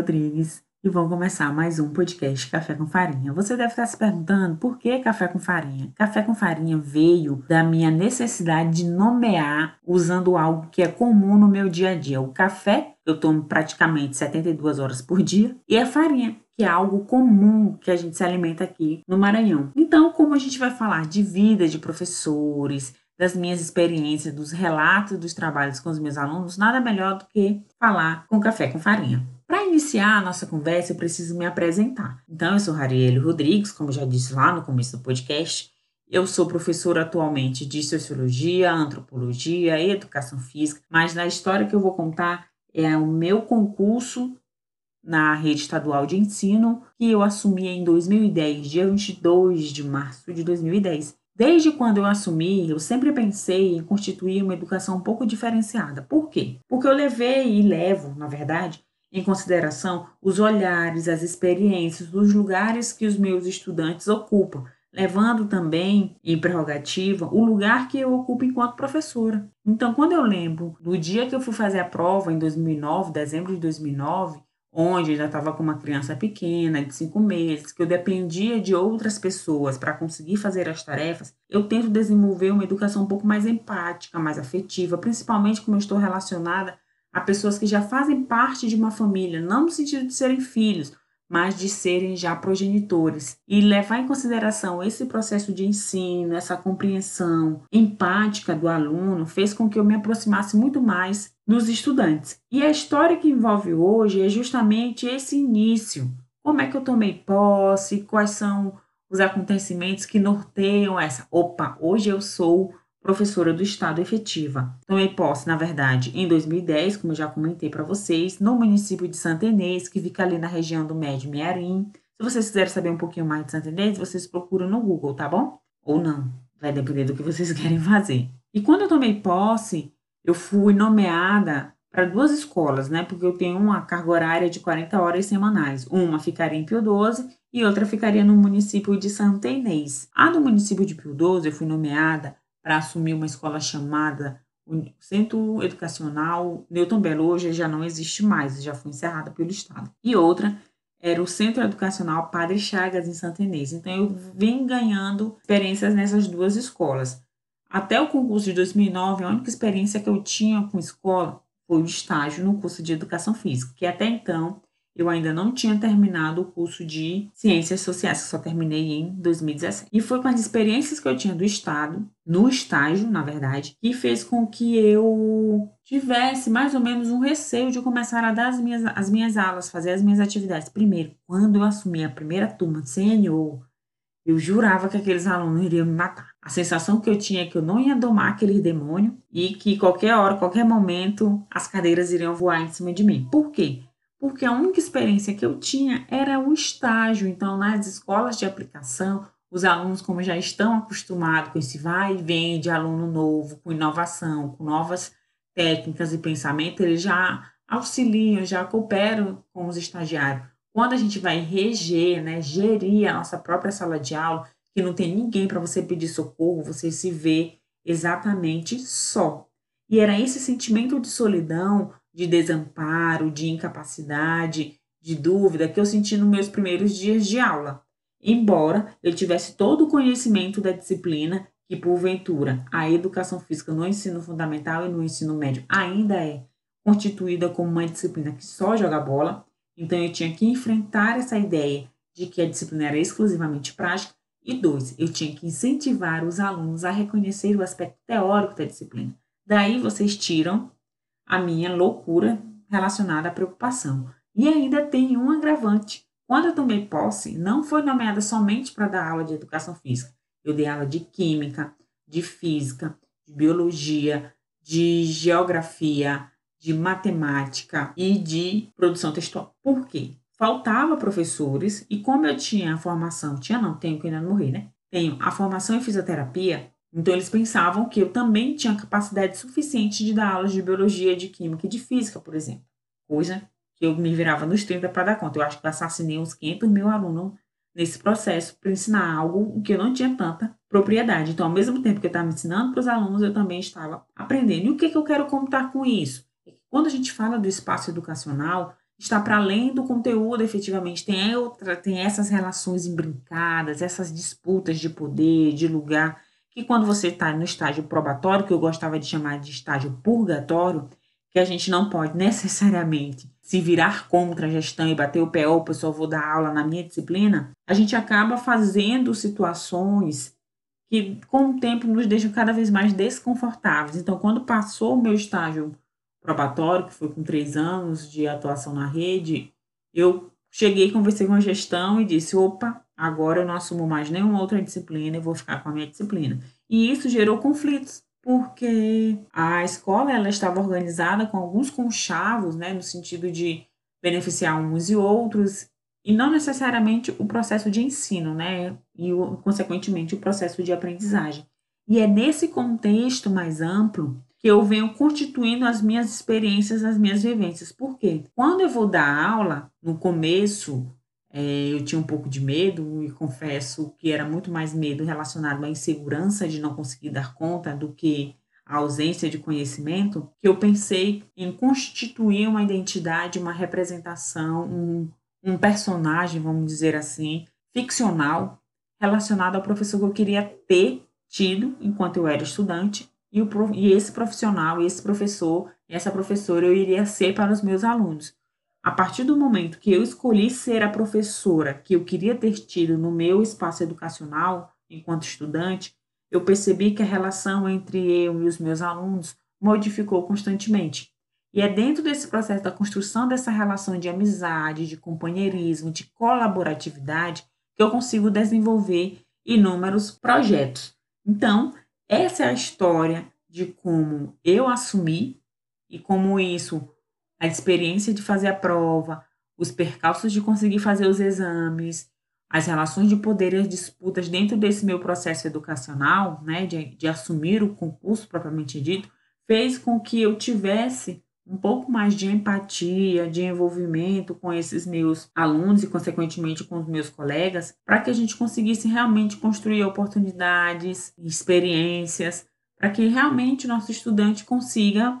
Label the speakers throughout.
Speaker 1: Rodrigues e vamos começar mais um podcast Café com Farinha. Você deve estar se perguntando por que café com farinha? Café com farinha veio da minha necessidade de nomear usando algo que é comum no meu dia a dia. O café, eu tomo praticamente 72 horas por dia, e a farinha, que é algo comum que a gente se alimenta aqui no Maranhão. Então, como a gente vai falar de vida de professores, das minhas experiências, dos relatos dos trabalhos com os meus alunos, nada melhor do que falar com café com farinha. Para iniciar a nossa conversa, eu preciso me apresentar. Então, eu sou Rarielle Rodrigues, como já disse lá no começo do podcast. Eu sou professora atualmente de Sociologia, Antropologia e Educação Física, mas na história que eu vou contar é o meu concurso na rede estadual de ensino que eu assumi em 2010, dia 22 de março de 2010. Desde quando eu assumi, eu sempre pensei em constituir uma educação um pouco diferenciada. Por quê? Porque eu levei e levo, na verdade, em consideração os olhares, as experiências, os lugares que os meus estudantes ocupam, levando também em prerrogativa o lugar que eu ocupo enquanto professora. Então, quando eu lembro do dia que eu fui fazer a prova em 2009, dezembro de 2009, onde eu já estava com uma criança pequena, de cinco meses, que eu dependia de outras pessoas para conseguir fazer as tarefas, eu tento desenvolver uma educação um pouco mais empática, mais afetiva, principalmente como eu estou relacionada a pessoas que já fazem parte de uma família, não no sentido de serem filhos, mas de serem já progenitores. E levar em consideração esse processo de ensino, essa compreensão empática do aluno, fez com que eu me aproximasse muito mais dos estudantes. E a história que envolve hoje é justamente esse início. Como é que eu tomei posse? Quais são os acontecimentos que norteiam essa? Opa, hoje eu sou professora do Estado efetiva. Tomei posse, na verdade, em 2010, como eu já comentei para vocês, no município de Santa Inês, que fica ali na região do Médio Mearim. Se vocês quiserem saber um pouquinho mais de Santa Inês, vocês procuram no Google, tá bom? Ou não, vai depender do que vocês querem fazer. E quando eu tomei posse, eu fui nomeada para duas escolas, né? Porque eu tenho uma carga horária de 40 horas semanais. Uma ficaria em Pio 12 e outra ficaria no município de Santa Inês. A do município de Pio 12 eu fui nomeada para assumir uma escola chamada Centro Educacional Newton Belo, hoje já não existe mais, já foi encerrada pelo Estado. E outra era o Centro Educacional Padre Chagas, em Santa Inês. Então, eu vim ganhando experiências nessas duas escolas. Até o concurso de 2009, a única experiência que eu tinha com escola foi o estágio no curso de Educação Física, que até então eu ainda não tinha terminado o curso de Ciências Sociais, que só terminei em 2017. E foi com as experiências que eu tinha do Estado, no estágio, na verdade, que fez com que eu tivesse mais ou menos um receio de começar a dar as minhas, as minhas aulas, fazer as minhas atividades. Primeiro, quando eu assumi a primeira turma de CNO, eu jurava que aqueles alunos iriam me matar. A sensação que eu tinha é que eu não ia domar aquele demônio e que qualquer hora, qualquer momento, as cadeiras iriam voar em cima de mim. Por quê? Porque a única experiência que eu tinha era o estágio. Então, nas escolas de aplicação, os alunos, como já estão acostumados com esse vai e vem de aluno novo, com inovação, com novas técnicas e pensamento, eles já auxiliam, já cooperam com os estagiários. Quando a gente vai reger, né, gerir a nossa própria sala de aula, que não tem ninguém para você pedir socorro, você se vê exatamente só. E era esse sentimento de solidão, de desamparo, de incapacidade, de dúvida que eu senti nos meus primeiros dias de aula. Embora eu tivesse todo o conhecimento da disciplina, que porventura a educação física no ensino fundamental e no ensino médio ainda é constituída como uma disciplina que só joga bola, então eu tinha que enfrentar essa ideia de que a disciplina era exclusivamente prática. E dois, eu tinha que incentivar os alunos a reconhecer o aspecto teórico da disciplina. Daí vocês tiram a minha loucura relacionada à preocupação. E ainda tem um agravante. Quando eu tomei posse, não foi nomeada somente para dar aula de educação física. Eu dei aula de química, de física, de biologia, de geografia, de matemática e de produção textual. Por quê? Faltava professores e como eu tinha a formação, tinha não, tenho que ainda morri, né? Tenho a formação em fisioterapia, então, eles pensavam que eu também tinha capacidade suficiente de dar aulas de biologia, de química e de física, por exemplo. Coisa que eu me virava nos 30 para dar conta. Eu acho que eu assassinei uns 500 mil alunos nesse processo para ensinar algo que eu não tinha tanta propriedade. Então, ao mesmo tempo que eu estava ensinando para os alunos, eu também estava aprendendo. E o que, que eu quero contar com isso? É quando a gente fala do espaço educacional, está para além do conteúdo, efetivamente. Tem, outra, tem essas relações imbrincadas, essas disputas de poder, de lugar, que quando você está no estágio probatório, que eu gostava de chamar de estágio purgatório, que a gente não pode necessariamente se virar contra a gestão e bater o pé, opa, eu só vou dar aula na minha disciplina, a gente acaba fazendo situações que com o tempo nos deixam cada vez mais desconfortáveis. Então, quando passou o meu estágio probatório, que foi com três anos de atuação na rede, eu cheguei, conversei com a gestão e disse: opa, agora eu não assumo mais nenhuma outra disciplina, eu vou ficar com a minha disciplina. E isso gerou conflitos, porque a escola ela estava organizada com alguns conchavos, né, no sentido de beneficiar uns e outros, e não necessariamente o processo de ensino, né, e consequentemente o processo de aprendizagem. E é nesse contexto mais amplo que eu venho constituindo as minhas experiências, as minhas vivências. Por quê? Quando eu vou dar aula, no começo, é, eu tinha um pouco de medo e confesso que era muito mais medo relacionado à insegurança de não conseguir dar conta do que a ausência de conhecimento, que eu pensei em constituir uma identidade, uma representação, um, um personagem, vamos dizer assim, ficcional, relacionado ao professor que eu queria ter tido enquanto eu era estudante e, o, e esse profissional, esse professor, essa professora eu iria ser para os meus alunos. A partir do momento que eu escolhi ser a professora que eu queria ter tido no meu espaço educacional, enquanto estudante, eu percebi que a relação entre eu e os meus alunos modificou constantemente. E é dentro desse processo da construção dessa relação de amizade, de companheirismo, de colaboratividade, que eu consigo desenvolver inúmeros projetos. Então, essa é a história de como eu assumi e como isso, a experiência de fazer a prova, os percalços de conseguir fazer os exames, as relações de poder e as disputas dentro desse meu processo educacional, né, de, de assumir o concurso propriamente dito, fez com que eu tivesse um pouco mais de empatia, de envolvimento com esses meus alunos e, consequentemente, com os meus colegas, para que a gente conseguisse realmente construir oportunidades, experiências, para que realmente o nosso estudante consiga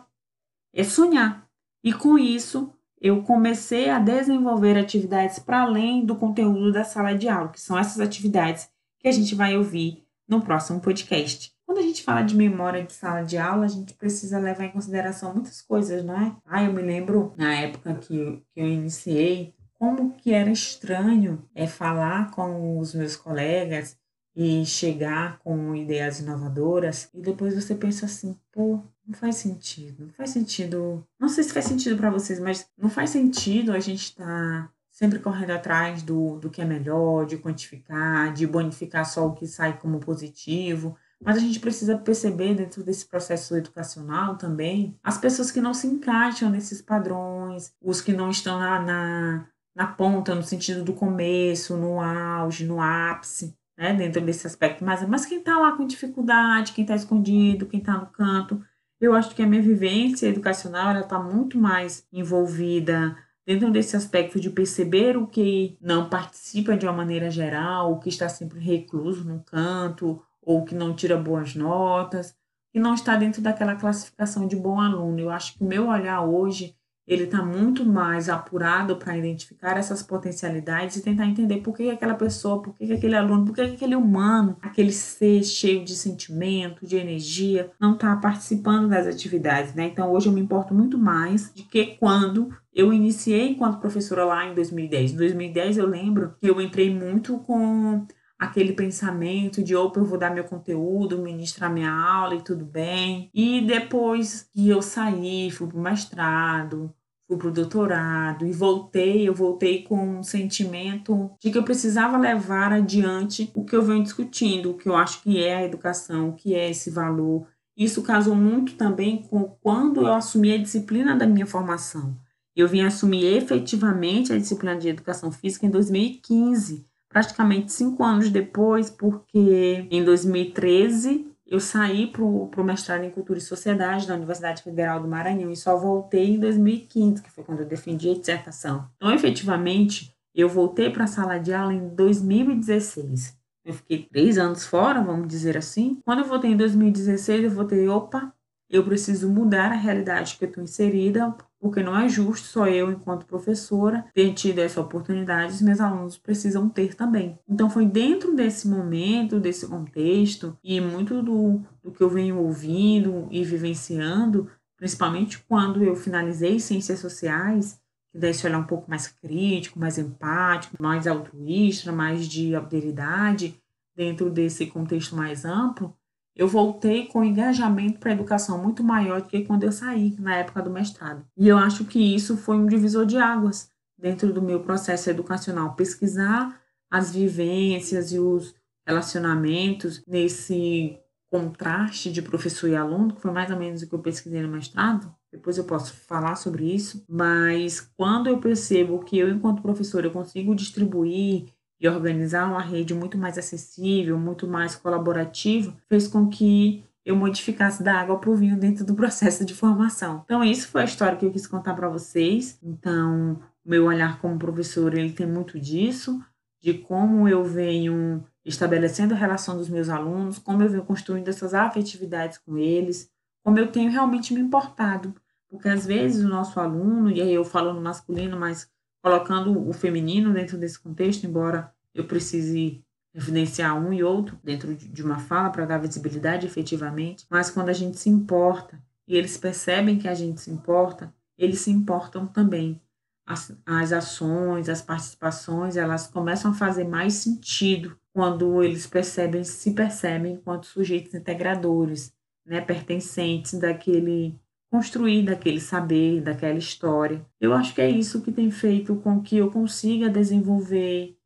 Speaker 1: é, sonhar. E com isso, eu comecei a desenvolver atividades para além do conteúdo da sala de aula, que são essas atividades que a gente vai ouvir no próximo podcast. Quando a gente fala de memória de sala de aula, a gente precisa levar em consideração muitas coisas, não é? Ah, eu me lembro na época que, eu, que eu iniciei, como que era estranho é falar com os meus colegas e chegar com ideias inovadoras e depois você pensa assim, pô, não faz sentido, não faz sentido, não sei se faz sentido para vocês, mas não faz sentido a gente estar tá sempre correndo atrás do, do que é melhor, de quantificar, de bonificar só o que sai como positivo, mas a gente precisa perceber dentro desse processo educacional também as pessoas que não se encaixam nesses padrões, os que não estão na, na, na ponta, no sentido do começo, no auge, no ápice, né, dentro desse aspecto. Mas, mas quem está lá com dificuldade, quem está escondido, quem está no canto, eu acho que a minha vivência educacional está muito mais envolvida dentro desse aspecto de perceber o que não participa de uma maneira geral, o que está sempre recluso no canto, ou que não tira boas notas, que não está dentro daquela classificação de bom aluno. Eu acho que o meu olhar hoje ele está muito mais apurado para identificar essas potencialidades e tentar entender por que aquela pessoa, por que aquele aluno, por que aquele humano, aquele ser cheio de sentimento, de energia, não está participando das atividades, né? Então hoje eu me importo muito mais de que quando eu iniciei enquanto professora lá em 2010. Em 2010 eu lembro que eu entrei muito com aquele pensamento de opa, eu vou dar meu conteúdo, ministrar minha aula e tudo bem. E depois que eu saí, fui para o mestrado, fui para o doutorado e voltei, eu voltei com um sentimento de que eu precisava levar adiante o que eu venho discutindo, o que eu acho que é a educação, o que é esse valor. Isso casou muito também com quando eu assumi a disciplina da minha formação. Eu vim assumir efetivamente a disciplina de educação física em 2015 praticamente cinco anos depois, porque em 2013 eu saí para o mestrado em Cultura e Sociedade da Universidade Federal do Maranhão e só voltei em 2015, que foi quando eu defendi a dissertação. Então, efetivamente, eu voltei para a sala de aula em 2016. Eu fiquei três anos fora, vamos dizer assim. Quando eu voltei em 2016, eu voltei, opa, eu preciso mudar a realidade que eu estou inserida, porque não é justo só eu, enquanto professora, ter tido essa oportunidade, os meus alunos precisam ter também. Então, foi dentro desse momento, desse contexto, e muito do, do que eu venho ouvindo e vivenciando, principalmente quando eu finalizei Ciências Sociais, que daí esse olhar um pouco mais crítico, mais empático, mais altruísta, mais de alteridade, dentro desse contexto mais amplo, eu voltei com engajamento para a educação muito maior do que quando eu saí na época do mestrado. E eu acho que isso foi um divisor de águas dentro do meu processo educacional, pesquisar as vivências e os relacionamentos nesse contraste de professor e aluno, que foi mais ou menos o que eu pesquisei no mestrado. Depois eu posso falar sobre isso, mas quando eu percebo que eu, enquanto professor, eu consigo distribuir e organizar uma rede muito mais acessível, muito mais colaborativa, fez com que eu modificasse da água para o vinho dentro do processo de formação. Então, isso foi a história que eu quis contar para vocês. Então, meu olhar como professor, ele tem muito disso, de como eu venho estabelecendo a relação dos meus alunos, como eu venho construindo essas afetividades com eles, como eu tenho realmente me importado. Porque às vezes o nosso aluno, e aí eu falo no masculino, mas colocando o feminino dentro desse contexto, embora eu precise evidenciar um e outro dentro de uma fala para dar visibilidade efetivamente, mas quando a gente se importa e eles percebem que a gente se importa, eles se importam também. As, as ações, as participações, elas começam a fazer mais sentido quando eles percebem, se percebem enquanto sujeitos integradores, né, pertencentes daquele construir daquele saber, daquela história. Eu acho que é isso que tem feito com que eu consiga desenvolver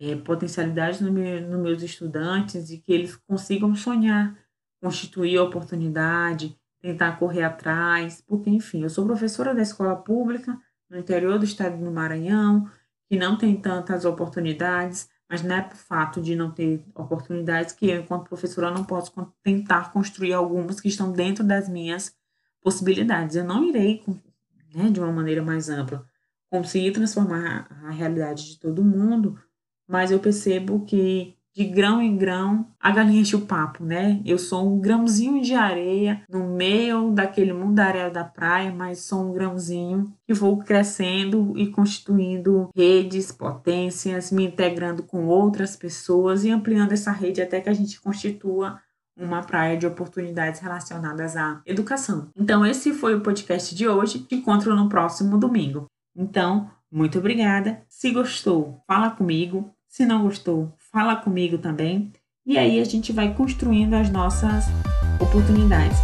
Speaker 1: é, potencialidades nos meu, no meus estudantes e que eles consigam sonhar, constituir oportunidade, tentar correr atrás, porque, enfim, eu sou professora da escola pública no interior do estado do Maranhão, que não tem tantas oportunidades, mas não é por fato de não ter oportunidades que eu, enquanto professora, não posso tentar construir algumas que estão dentro das minhas possibilidades. Eu não irei, né, de uma maneira mais ampla, conseguir transformar a realidade de todo mundo, mas eu percebo que de grão em grão a galinha enche o papo, né? Eu sou um grãozinho de areia no meio daquele mundaréu da praia, mas sou um grãozinho que vou crescendo e constituindo redes, potências, me integrando com outras pessoas e ampliando essa rede até que a gente constitua uma praia de oportunidades relacionadas à educação. Então, esse foi o podcast de hoje. Te encontro no próximo domingo. Então, muito obrigada. Se gostou, fala comigo. Se não gostou, fala comigo também. E aí a gente vai construindo as nossas oportunidades.